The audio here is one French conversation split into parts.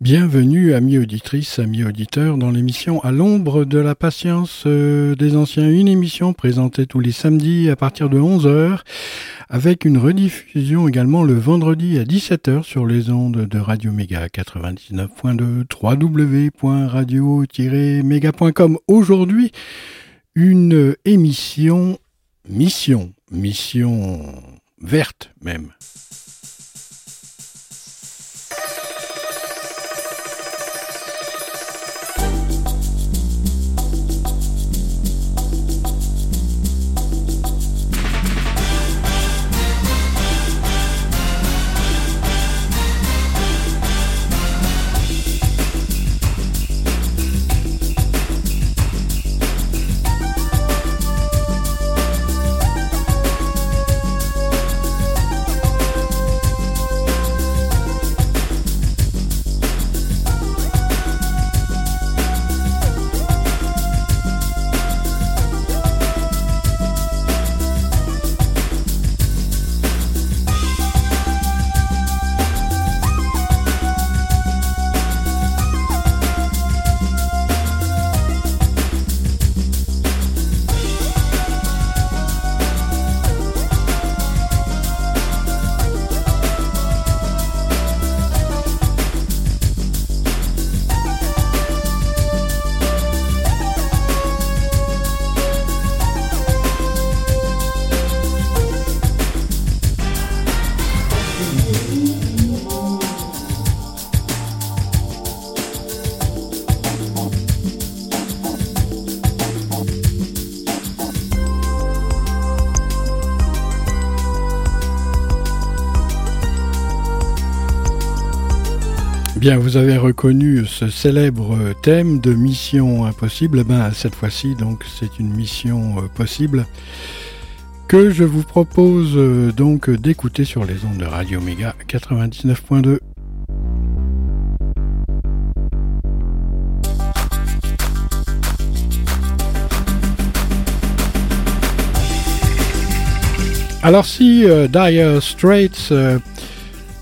Bienvenue, amis auditrices, amis auditeurs, dans l'émission À l'ombre de la patience euh, des anciens, une émission présentée tous les samedis à partir de 11h, avec une rediffusion également le vendredi à 17h sur les ondes de Radio Méga 99.2 www.radio-méga.com. Aujourd'hui, une émission mission, mission verte même. Bien, vous avez reconnu ce célèbre thème de Mission Impossible. Eh ben, cette fois-ci, donc, c'est une mission euh, possible que je vous propose euh, donc d'écouter sur les ondes de Radio Méga 99.2. Alors si euh, Dire Straits euh,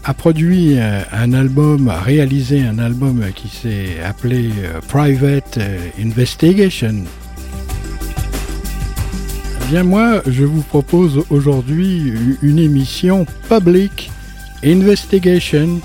a produit euh, un album, a réalisé un album qui s'est appelé euh, Private euh, Investigation, eh bien moi je vous propose aujourd'hui une émission Public Investigation.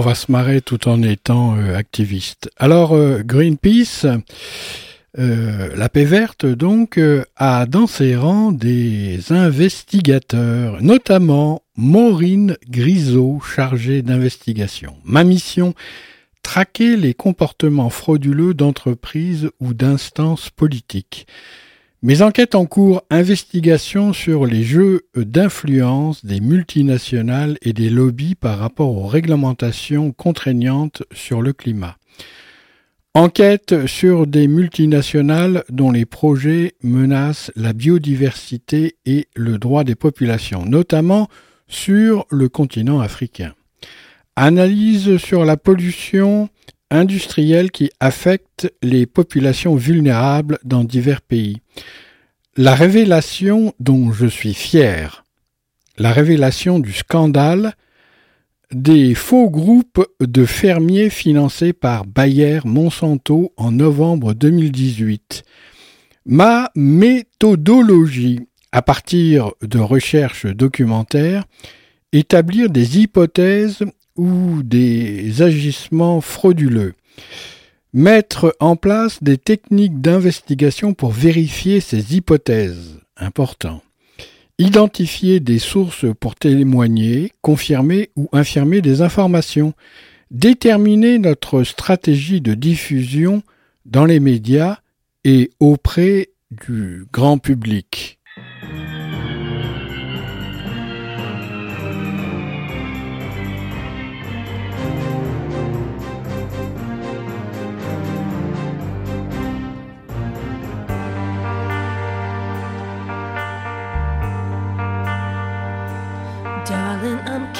On va se marrer tout en étant euh, activiste. Alors, euh, Greenpeace, euh, la paix verte, donc, a dans ses rangs des investigateurs, notamment Maureen Grisot, chargée d'investigation. Ma mission, traquer les comportements frauduleux d'entreprises ou d'instances politiques. Mes enquêtes en cours, investigation sur les jeux d'influence des multinationales et des lobbies par rapport aux réglementations contraignantes sur le climat. Enquête sur des multinationales dont les projets menacent la biodiversité et le droit des populations, notamment sur le continent africain. Analyse sur la pollution industrielle qui affecte les populations vulnérables dans divers pays. La révélation dont je suis fier, la révélation du scandale des faux groupes de fermiers financés par Bayer Monsanto en novembre 2018. Ma méthodologie, à partir de recherches documentaires, établir des hypothèses ou des agissements frauduleux. Mettre en place des techniques d'investigation pour vérifier ces hypothèses. Important. Identifier des sources pour témoigner, confirmer ou infirmer des informations. Déterminer notre stratégie de diffusion dans les médias et auprès du grand public. And I'm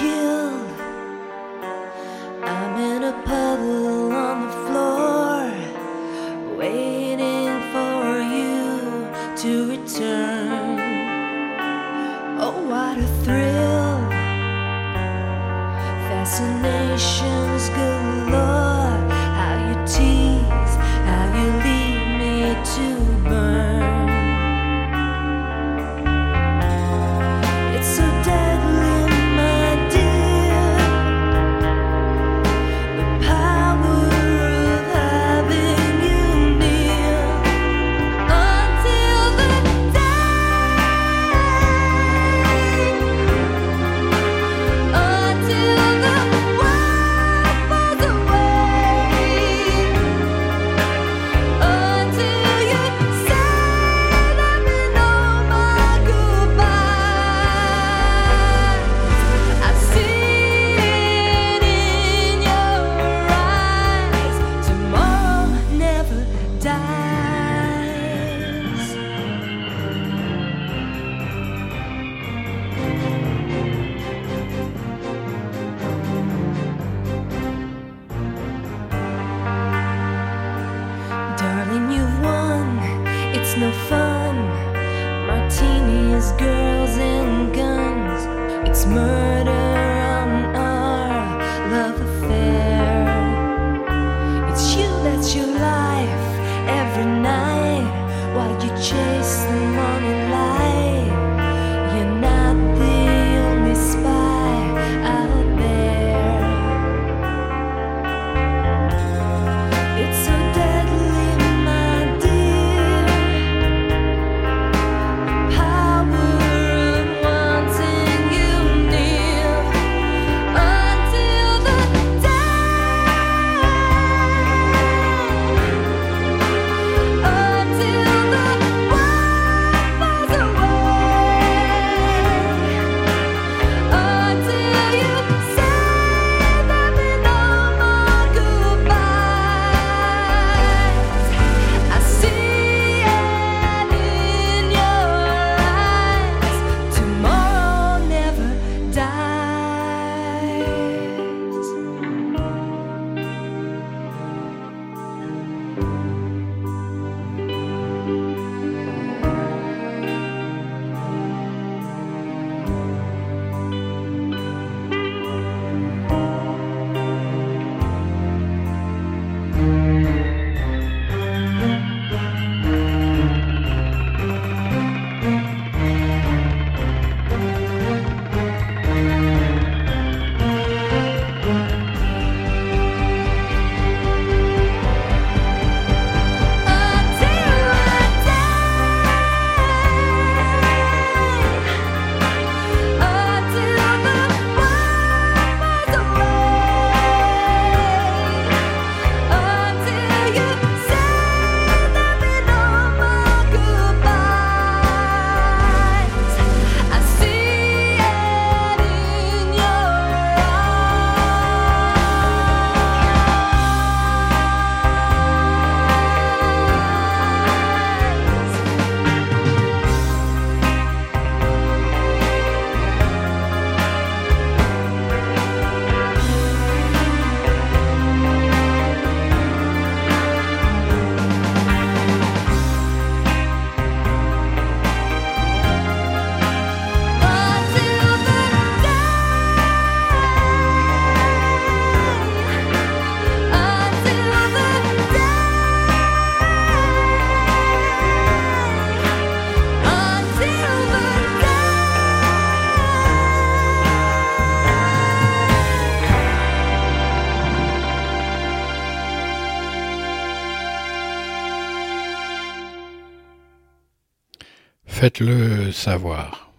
Savoir.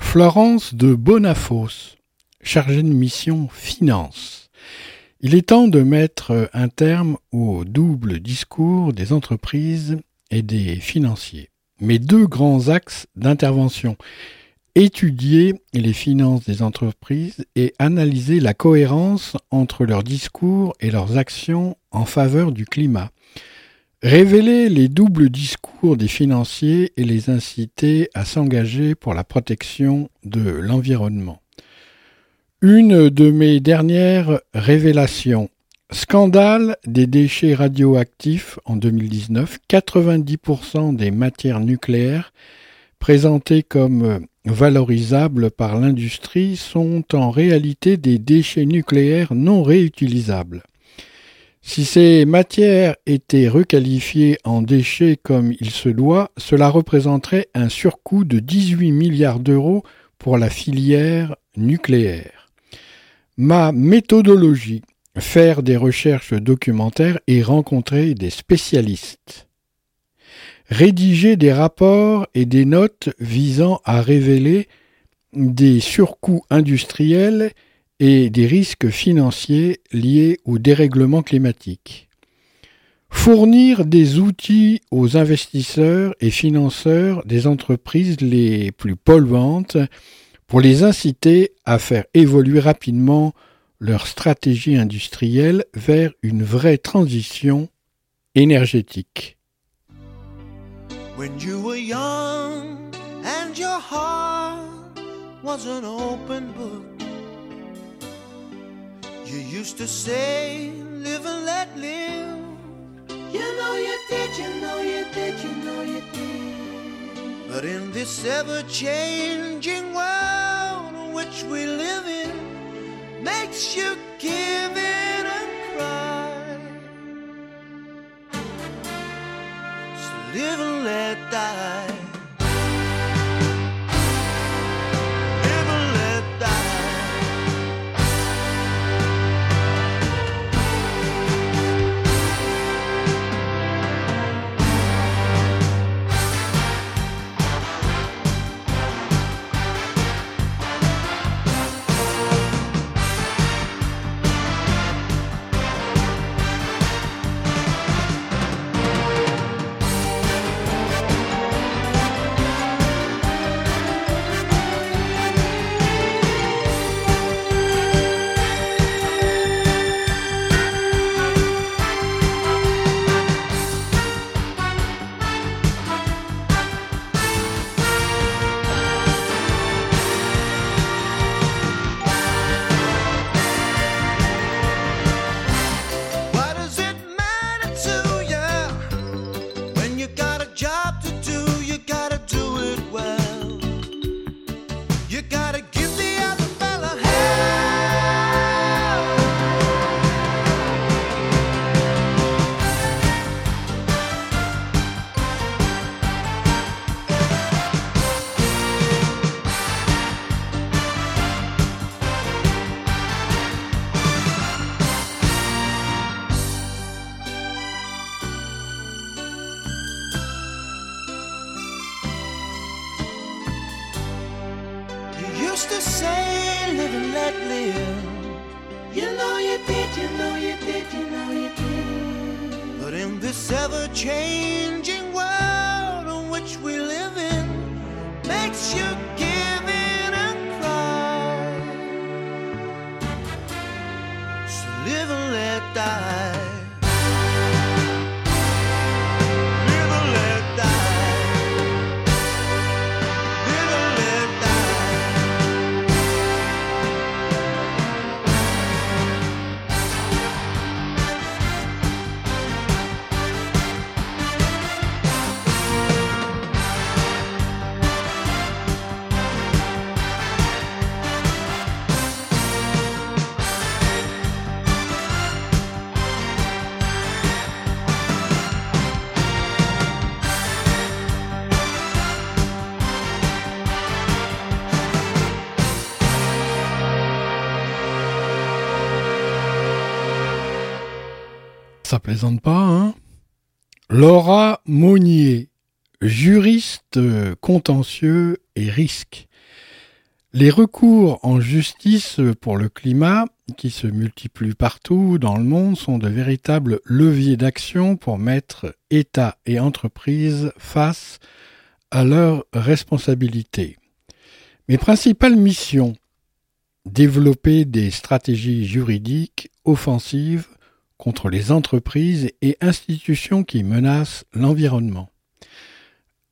Florence de Bonafos, chargée de mission finance. Il est temps de mettre un terme au double discours des entreprises et des financiers. Mais deux grands axes d'intervention étudier les finances des entreprises et analyser la cohérence entre leurs discours et leurs actions en faveur du climat. Révéler les doubles discours des financiers et les inciter à s'engager pour la protection de l'environnement. Une de mes dernières révélations. Scandale des déchets radioactifs en 2019. 90% des matières nucléaires présentées comme valorisables par l'industrie sont en réalité des déchets nucléaires non réutilisables. Si ces matières étaient requalifiées en déchets comme il se doit, cela représenterait un surcoût de 18 milliards d'euros pour la filière nucléaire. Ma méthodologie, faire des recherches documentaires et rencontrer des spécialistes. Rédiger des rapports et des notes visant à révéler des surcoûts industriels et des risques financiers liés au dérèglement climatique. Fournir des outils aux investisseurs et financeurs des entreprises les plus polluantes pour les inciter à faire évoluer rapidement leur stratégie industrielle vers une vraie transition énergétique. You used to say, live and let live. You know you did, you know you did, you know you did. But in this ever changing world in which we live in, makes you give in and cry. So live and let die. Hein Laura Monnier, juristes, contentieux et risques. Les recours en justice pour le climat, qui se multiplient partout dans le monde, sont de véritables leviers d'action pour mettre État et entreprises face à leurs responsabilités. Mes principales missions développer des stratégies juridiques offensives contre les entreprises et institutions qui menacent l'environnement.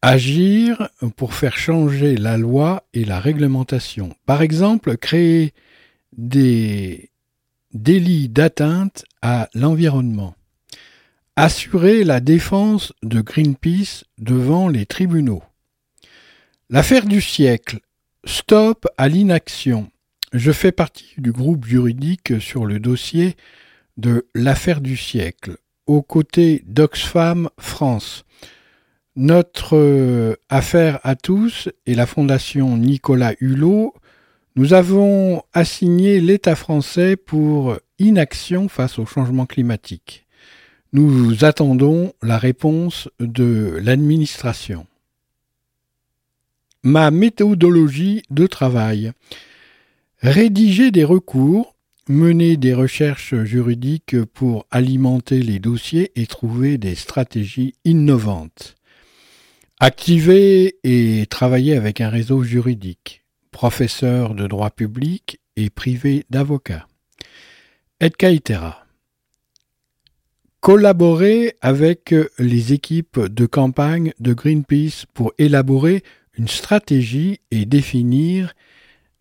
Agir pour faire changer la loi et la réglementation. Par exemple, créer des délits d'atteinte à l'environnement. Assurer la défense de Greenpeace devant les tribunaux. L'affaire du siècle. Stop à l'inaction. Je fais partie du groupe juridique sur le dossier de l'affaire du siècle, aux côtés d'Oxfam France. Notre euh, affaire à tous et la Fondation Nicolas Hulot, nous avons assigné l'État français pour inaction face au changement climatique. Nous attendons la réponse de l'administration. Ma méthodologie de travail. Rédiger des recours, mener des recherches juridiques pour alimenter les dossiers et trouver des stratégies innovantes. Activer et travailler avec un réseau juridique, professeur de droit public et privé d'avocats. Caetera. Collaborer avec les équipes de campagne de Greenpeace pour élaborer une stratégie et définir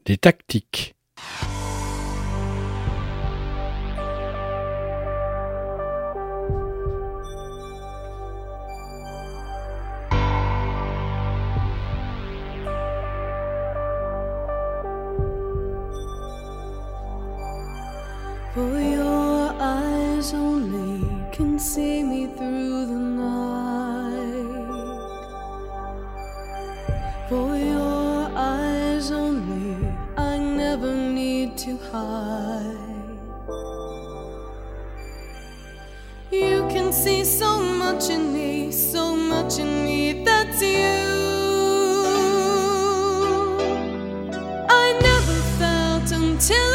des tactiques. Eyes only can see me through the night. For your eyes only, I never need to hide. You can see so much in me, so much in me that's you. I never felt until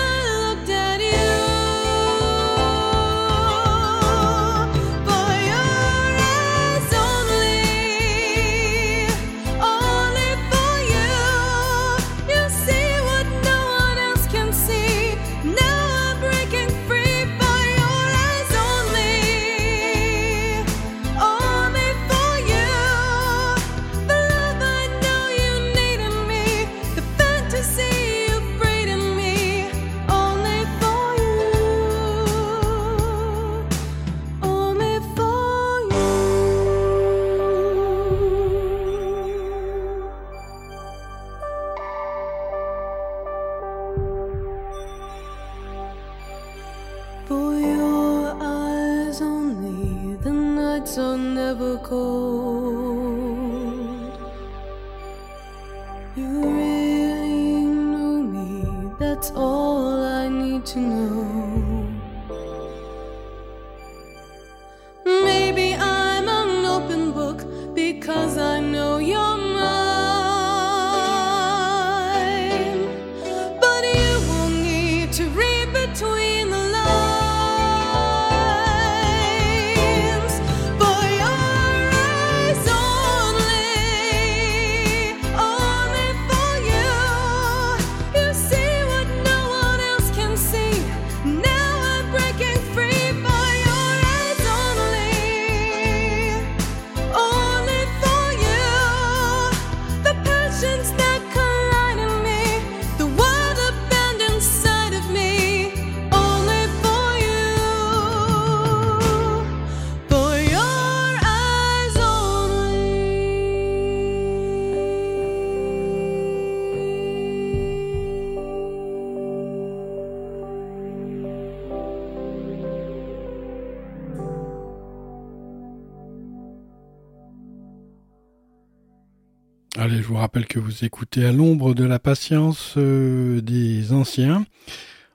rappelle que vous écoutez à l'ombre de la patience euh, des anciens.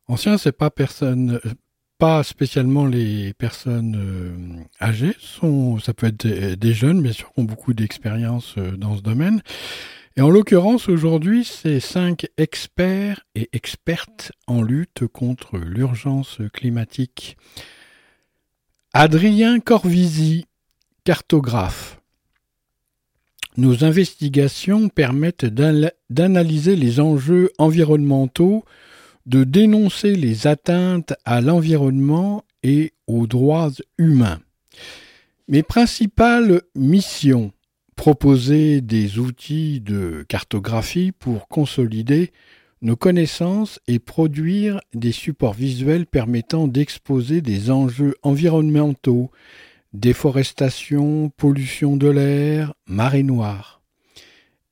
Anciens, c'est pas personne, euh, pas spécialement les personnes euh, âgées, ça peut être des, jeunes, bien sûr, qui ont beaucoup d'expérience dans ce domaine. Et en l'occurrence, aujourd'hui, c'est cinq experts et expertes en lutte contre l'urgence climatique. Adrien Corvisi, cartographe. Nos investigations permettent d'analyser les enjeux environnementaux, de dénoncer les atteintes à l'environnement et aux droits humains. Mes principales missions proposer des outils de cartographie pour consolider nos connaissances et produire des supports visuels permettant d'exposer des enjeux environnementaux, déforestation, pollution de l'air, marée noire.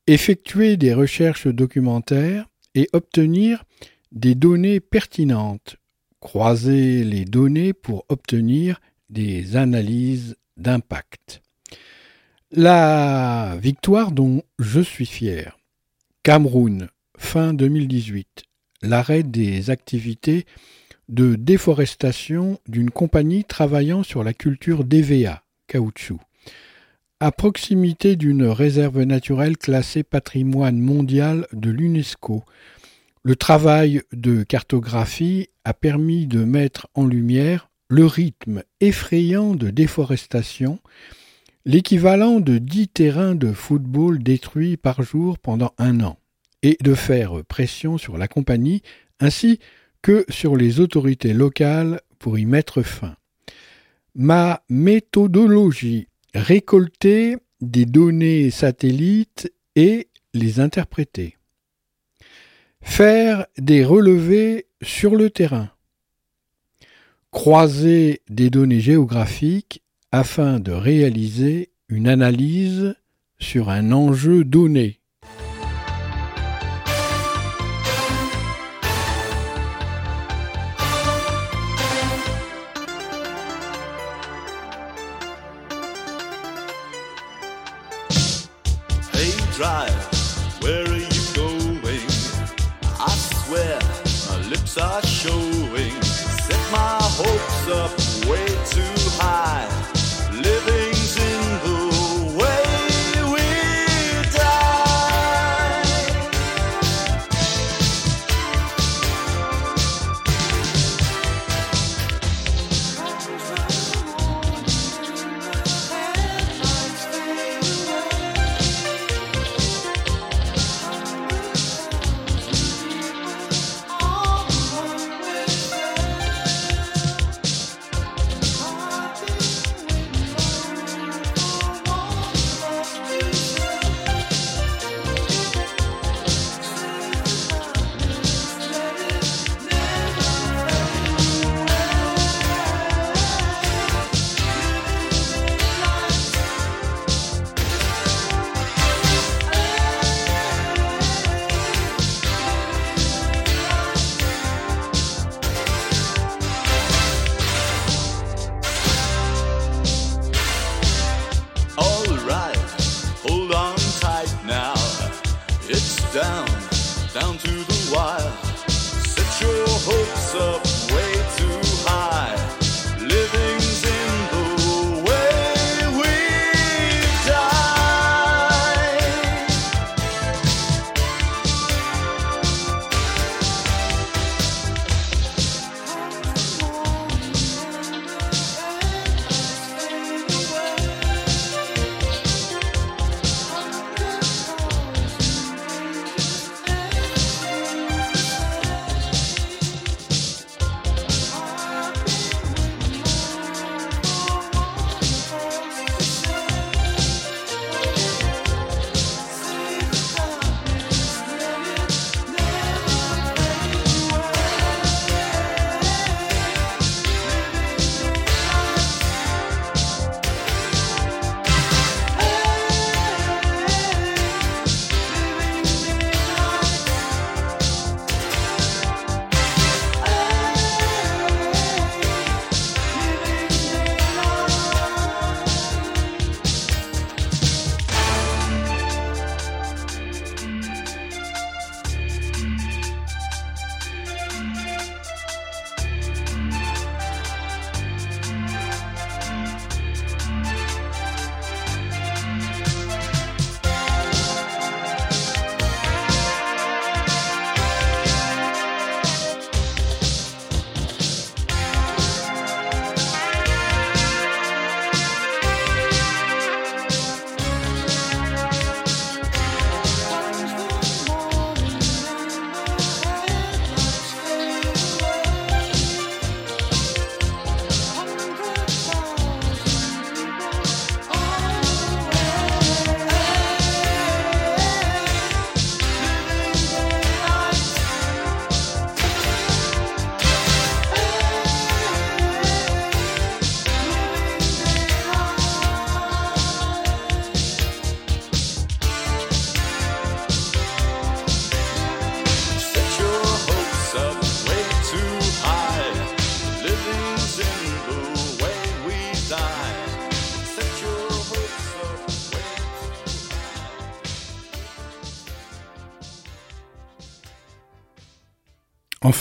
Effectuer des recherches documentaires et obtenir des données pertinentes. Croiser les données pour obtenir des analyses d'impact. La victoire dont je suis fier. Cameroun, fin 2018. L'arrêt des activités de déforestation d'une compagnie travaillant sur la culture d'EVA, caoutchouc, à proximité d'une réserve naturelle classée patrimoine mondial de l'UNESCO. Le travail de cartographie a permis de mettre en lumière le rythme effrayant de déforestation l'équivalent de dix terrains de football détruits par jour pendant un an, et de faire pression sur la compagnie ainsi que sur les autorités locales pour y mettre fin. Ma méthodologie récolter des données satellites et les interpréter. Faire des relevés sur le terrain. Croiser des données géographiques afin de réaliser une analyse sur un enjeu donné. Up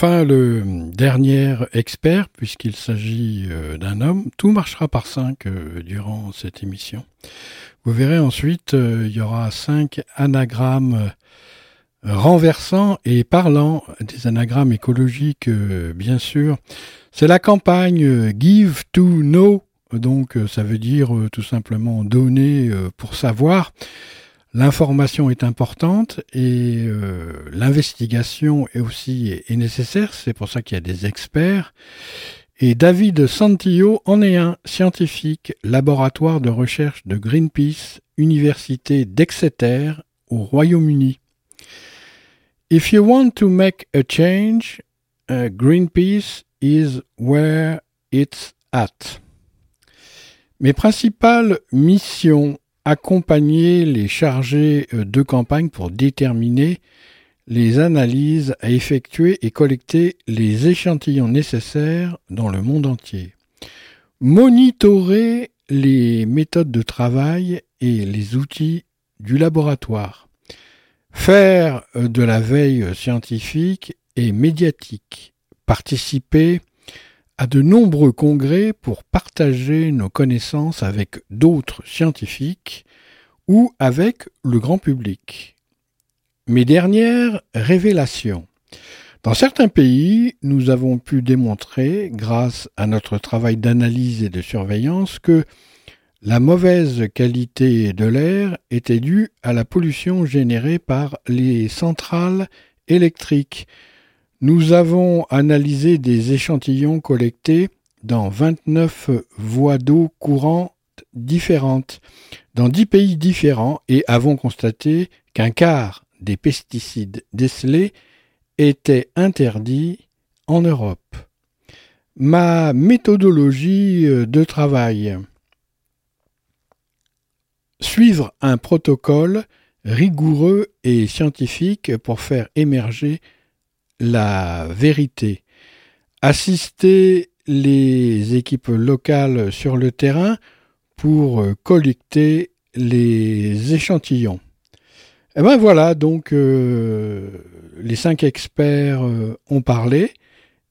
Enfin, le dernier expert, puisqu'il s'agit euh, d'un homme, tout marchera par cinq euh, durant cette émission. Vous verrez ensuite, euh, il y aura cinq anagrammes renversants et parlants, des anagrammes écologiques, bien sûr. C'est la campagne Give to Know, donc ça veut dire tout simplement donner pour savoir. L'information est importante et euh, l'investigation est aussi nécessaire, c'est pour ça qu'il y a des experts. Et David Santillo en est un scientifique, laboratoire de recherche de Greenpeace, Université d'Exeter au Royaume-Uni. If you want to make a change, uh, Greenpeace is where it's at. Mes principales missions accompagner les chargés euh, de campagne pour déterminer les analyses à effectuer et collecter les échantillons nécessaires dans le monde entier. Monitorer les méthodes de travail et les outils du laboratoire. Faire euh, de la veille scientifique et médiatique. Participer à de nombreux congrès pour partager nos connaissances avec d'autres scientifiques ou avec le grand public. Mes dernières révélations. Dans certains pays, nous avons pu démontrer, grâce à notre travail d'analyse et de surveillance, que la mauvaise qualité de l'air était due à la pollution générée par les centrales électriques, nous avons analysé des échantillons collectés dans 29 voies d'eau courantes différentes, dans 10 pays différents, et avons constaté qu'un quart des pesticides décelés étaient interdits en Europe. Ma méthodologie de travail. Suivre un protocole rigoureux et scientifique pour faire émerger la vérité. Assister les équipes locales sur le terrain pour collecter les échantillons. Et eh ben voilà, donc euh, les cinq experts euh, ont parlé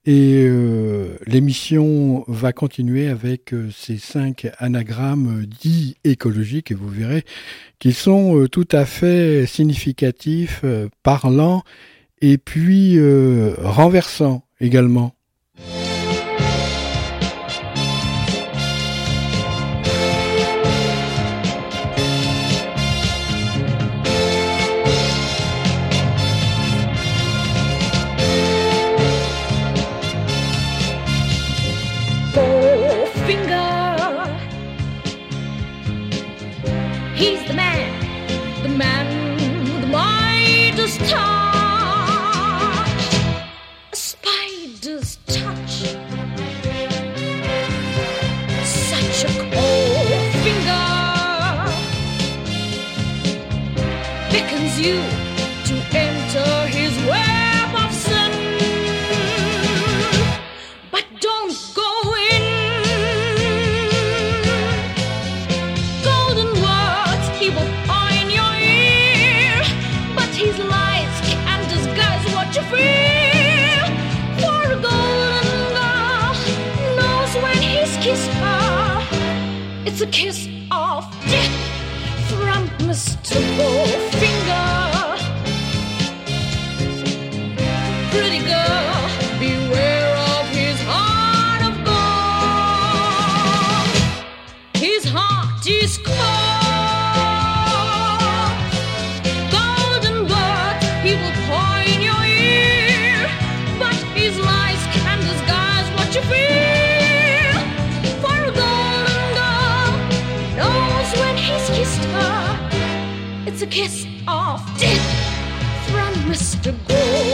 et euh, l'émission va continuer avec ces cinq anagrammes dits écologiques et vous verrez qu'ils sont tout à fait significatifs, parlants et puis euh, renversant également. you. It's a kiss of death from Mr. Gold.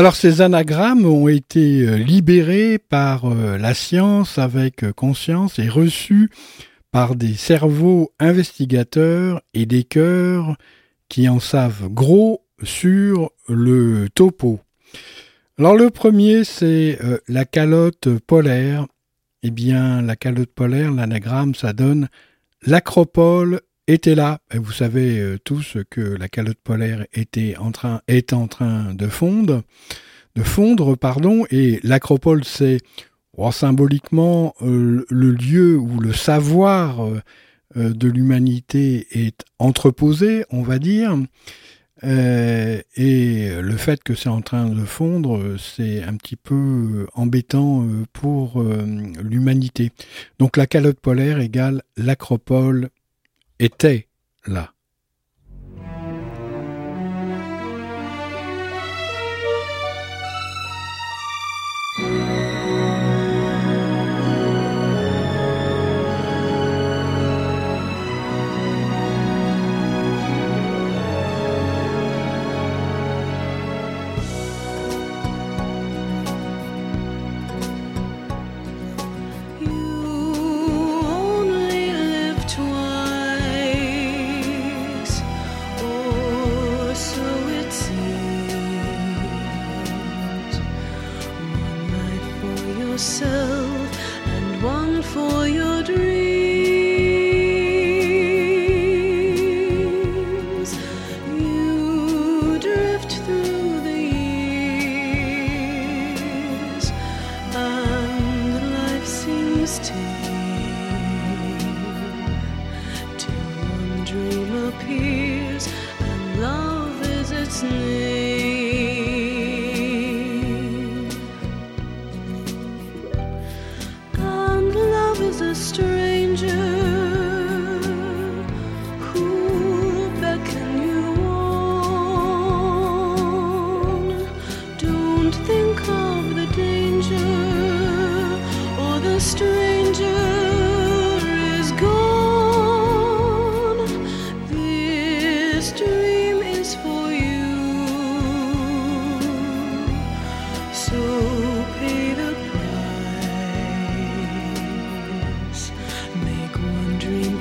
Alors ces anagrammes ont été euh, libérés par euh, la science avec euh, conscience et reçus par des cerveaux investigateurs et des cœurs qui en savent gros sur le topo. Alors le premier c'est la calotte polaire. Eh bien la calotte polaire, l'anagramme, ça donne l'acropole était là. Et vous savez euh, tous que la calotte polaire était en train, est en train de fondre, de fondre, pardon, et l'acropole, c'est oh, symboliquement euh, le lieu où le savoir euh, de l'humanité est entreposé, on va dire. et le fait que c'est en train de fondre, c'est un petit peu embêtant pour l'humanité. Donc la calotte polaire égale l'acropole était là.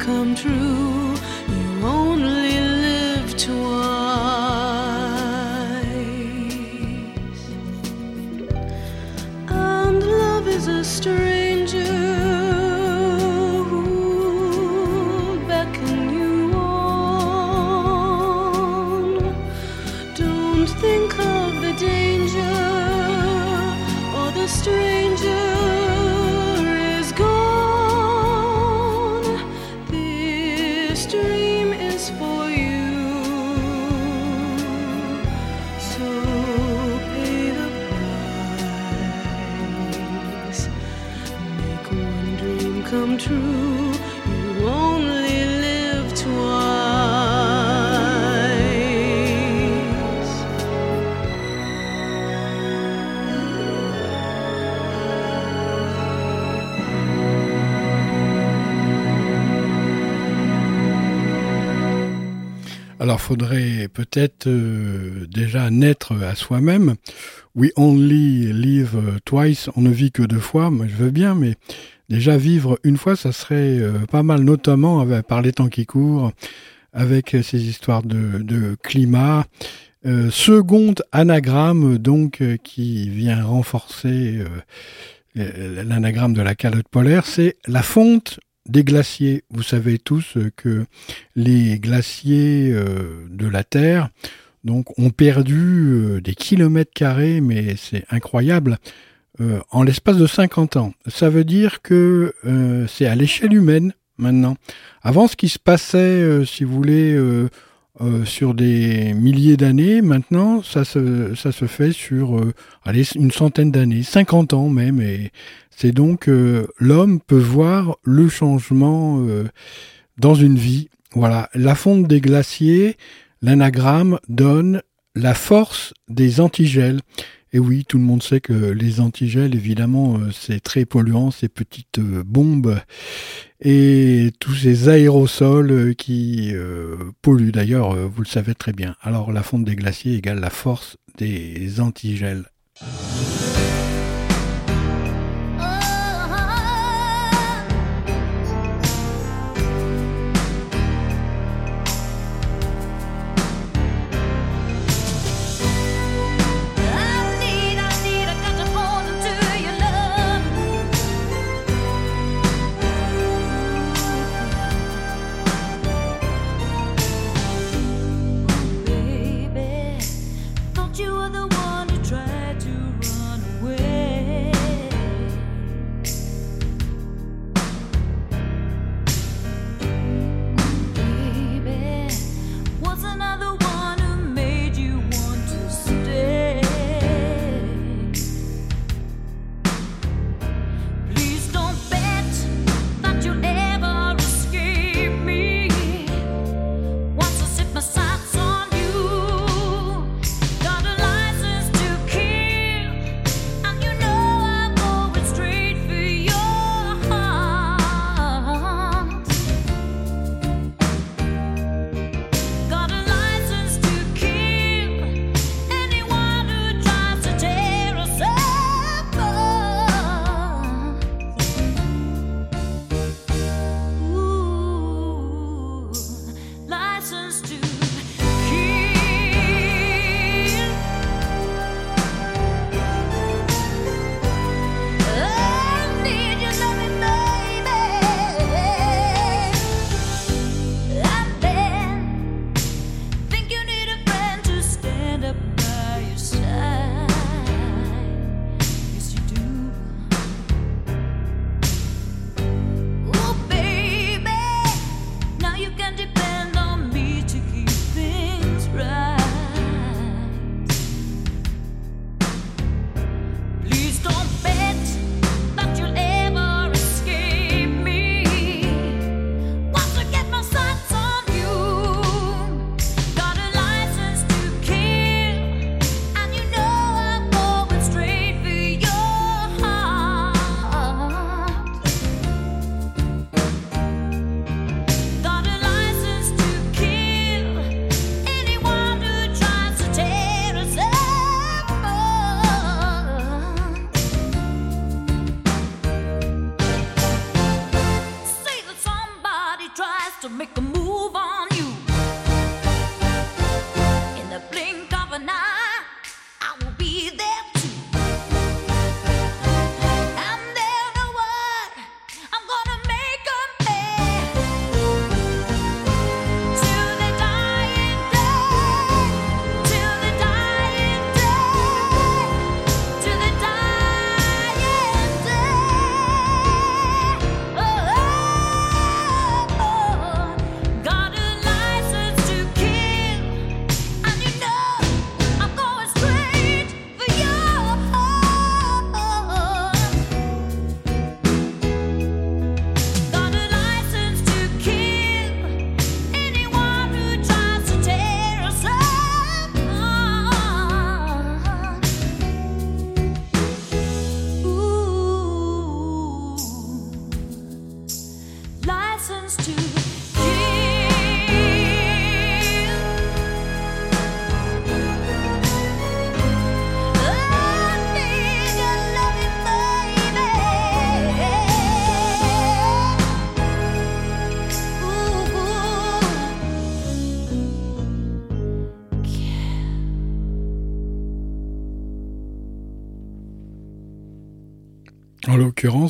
come true. Alors, faudrait peut-être euh, déjà naître à soi-même. We only live twice. On ne vit que deux fois. Moi, je veux bien, mais déjà vivre une fois, ça serait euh, pas mal, notamment par les temps qui courent, avec ces histoires de, climat. Euh, second anagramme, donc, qui vient renforcer l'anagramme de la calotte polaire, c'est la fonte des glaciers. Vous savez tous que les glaciers euh, de la Terre donc, ont perdu euh, des kilomètres carrés, mais c'est incroyable, euh, en l'espace de 50 ans. Ça veut dire que c'est à l'échelle humaine maintenant. Avant, ce qui se passait, si vous voulez, euh, sur des milliers d'années. Maintenant, ça se, ça se fait sur euh, allez, une centaine d'années, 50 ans même. Et c'est donc euh, l'homme peut voir le changement dans une vie. Voilà, la fonte des glaciers, l'anagramme donne la force des antigels. Et oui, tout le monde sait que les antigels, évidemment, c'est très polluant, ces petites bombes et tous ces aérosols qui polluent. D'ailleurs, vous le savez très bien. Alors la fonte des glaciers égale la force des antigels.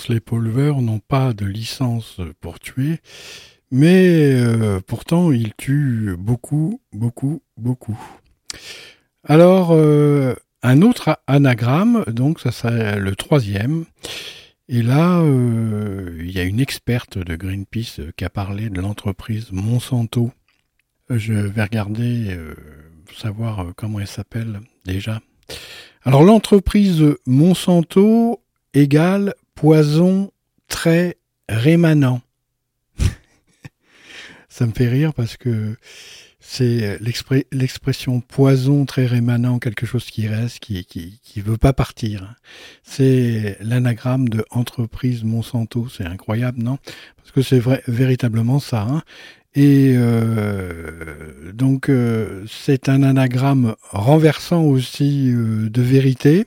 Les polveurs n'ont pas de licence pour tuer, mais euh, pourtant ils tuent beaucoup, beaucoup, beaucoup. Alors, euh, un autre anagramme, donc ça serait le troisième. Et là, euh, il y a une experte de Greenpeace qui a parlé de l'entreprise Monsanto. Je vais regarder, savoir comment elle s'appelle déjà. Alors l'entreprise Monsanto égale poison très rémanent. Ça me fait rire parce que c'est l'expression poison très rémanent, quelque chose qui reste, qui qui qui veut pas partir. C'est l'anagramme de entreprise Monsanto. C'est incroyable, non? Parce que c'est vrai, véritablement ça. Hein et euh, donc euh, c'est un anagramme renversant aussi euh, de vérité.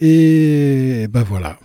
Et ben voilà.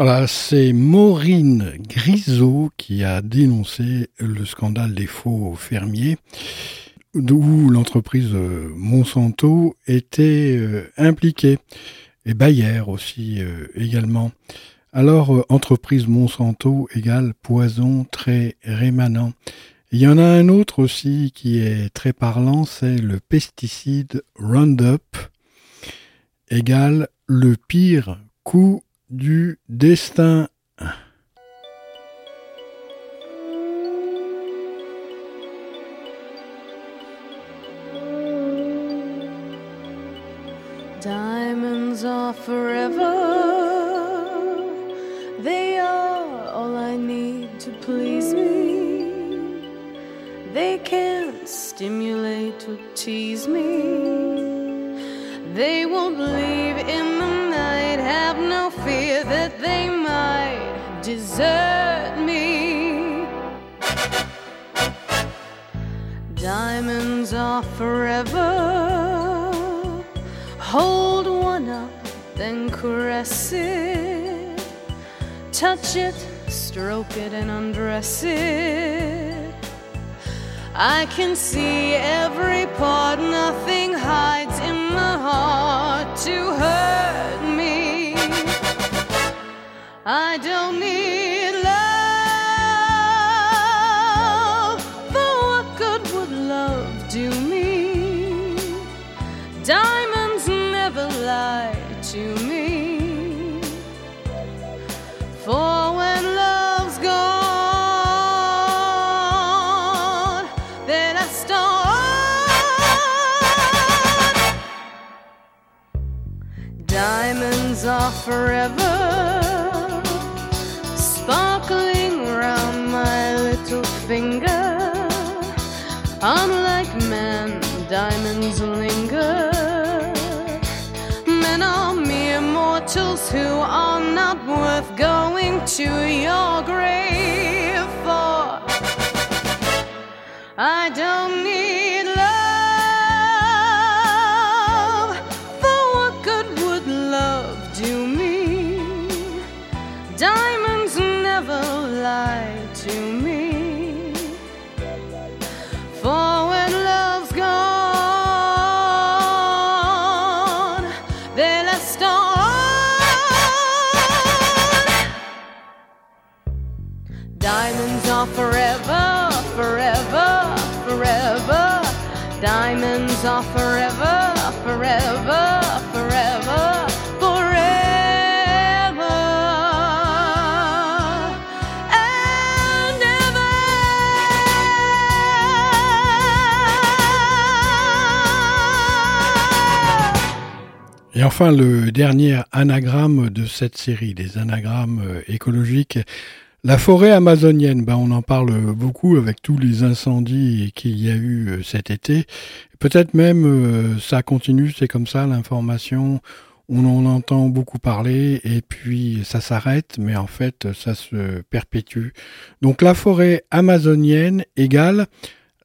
Voilà, c'est Maureen Grisot qui a dénoncé le scandale des faux fermiers, d'où l'entreprise euh, Monsanto était euh, impliquée, et Bayer aussi euh, également. Alors, entreprise Monsanto égale poison très rémanent. Il y en a un autre aussi qui est très parlant, c'est le pesticide Roundup égale le pire coup du destin. Diamonds are forever. They are all I need to please me. They can't stimulate or tease me. They won't leave desert me. Diamonds are forever. Hold one up, then caress it. Touch it, stroke it, and undress it. I can see every part, nothing hides in the heart to hurt I don't need love. For what good would love do me? Diamonds never lie to me. For when love's gone, then I start. Diamonds are forever, Unlike men, diamonds linger. Men are mere mortals who are not worth going to your grave for. I don't need forever, forever, forever. Diamonds are forever, forever, forever, forever. And ever. Et enfin, le dernier anagramme de cette série, des anagrammes euh, écologiques. La forêt amazonienne, ben on en parle beaucoup avec tous les incendies qu'il y a eu euh, cet été. Peut-être même euh, ça continue, c'est comme ça l'information. On en entend beaucoup parler et puis ça s'arrête, mais en fait ça se perpétue. Donc la forêt amazonienne égale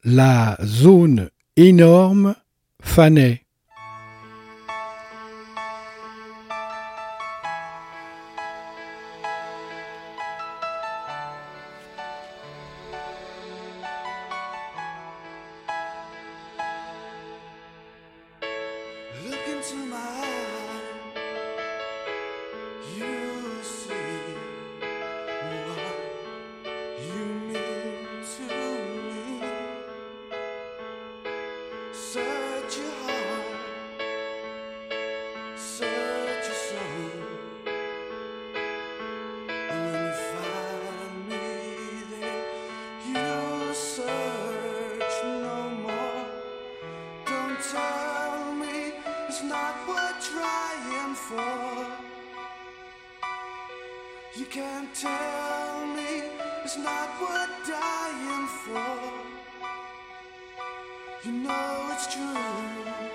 la zone énorme Fanay. It's not worth trying for. You can't tell me it's not worth dying for. You know it's true.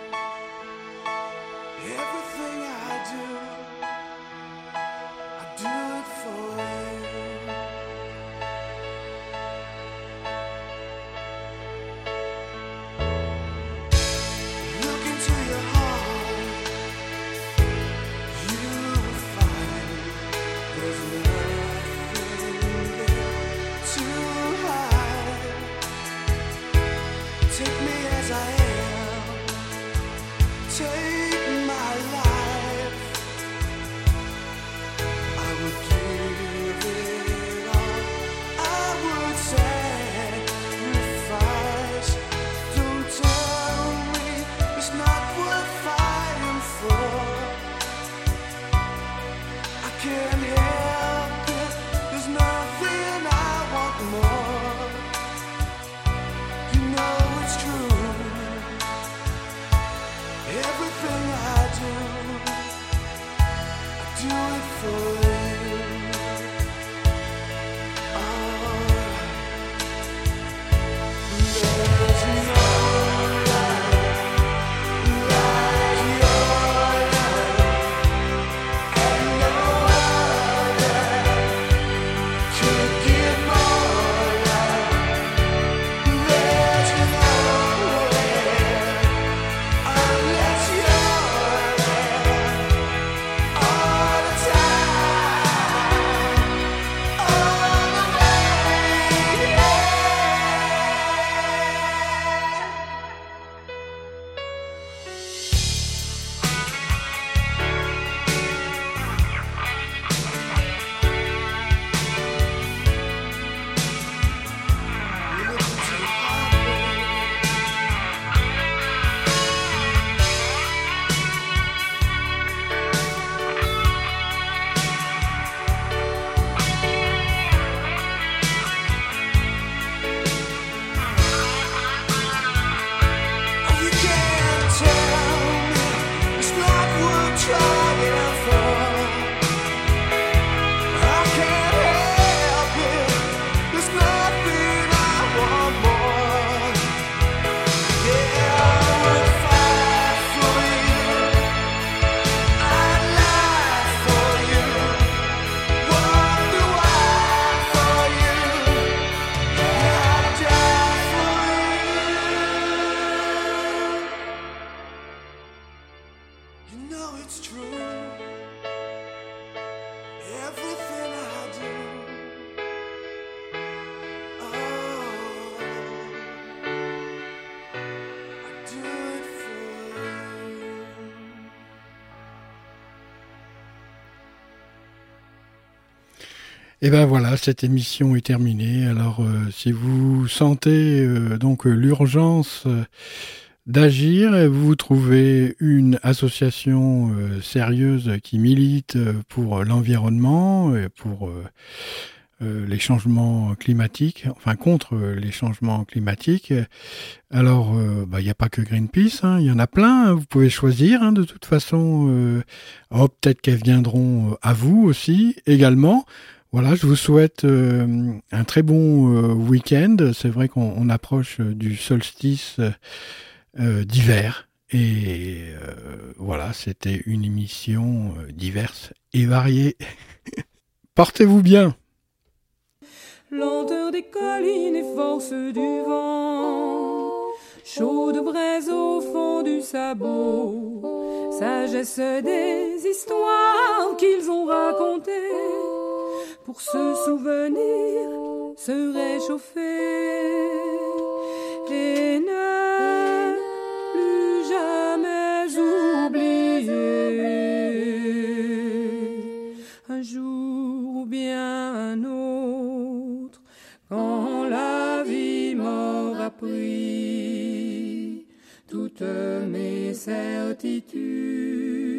Et ben voilà, cette émission est terminée. Alors, euh, si vous sentez euh, donc euh, l'urgence d'agir, vous trouvez une association sérieuse qui milite pour l'environnement et pour les changements climatiques, enfin contre les changements climatiques. Alors, bah, il n'y a pas que Greenpeace, hein, il y en a plein. hein, vous pouvez choisir. hein, de toute façon, oh, peut-être qu'elles viendront à vous aussi également. Voilà, je vous souhaite euh, un très bon euh, week-end. C'est vrai qu'on on approche euh, du solstice d'hiver. Et voilà, c'était une émission diverse et variée. Portez-vous bien. lenteur des collines et force du vent, braise au fond du sabot, sagesse des histoires qu'ils ont racontées, pour se souvenir, se réchauffer. Et ne plus jamais oublier un jour ou bien un autre, quand la vie m'aura pris toutes mes certitudes,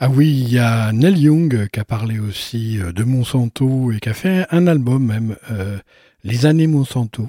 Ah oui, il y a Neil Young qui a parlé aussi euh, de Monsanto et qui a fait un album même, euh, Les années Monsanto.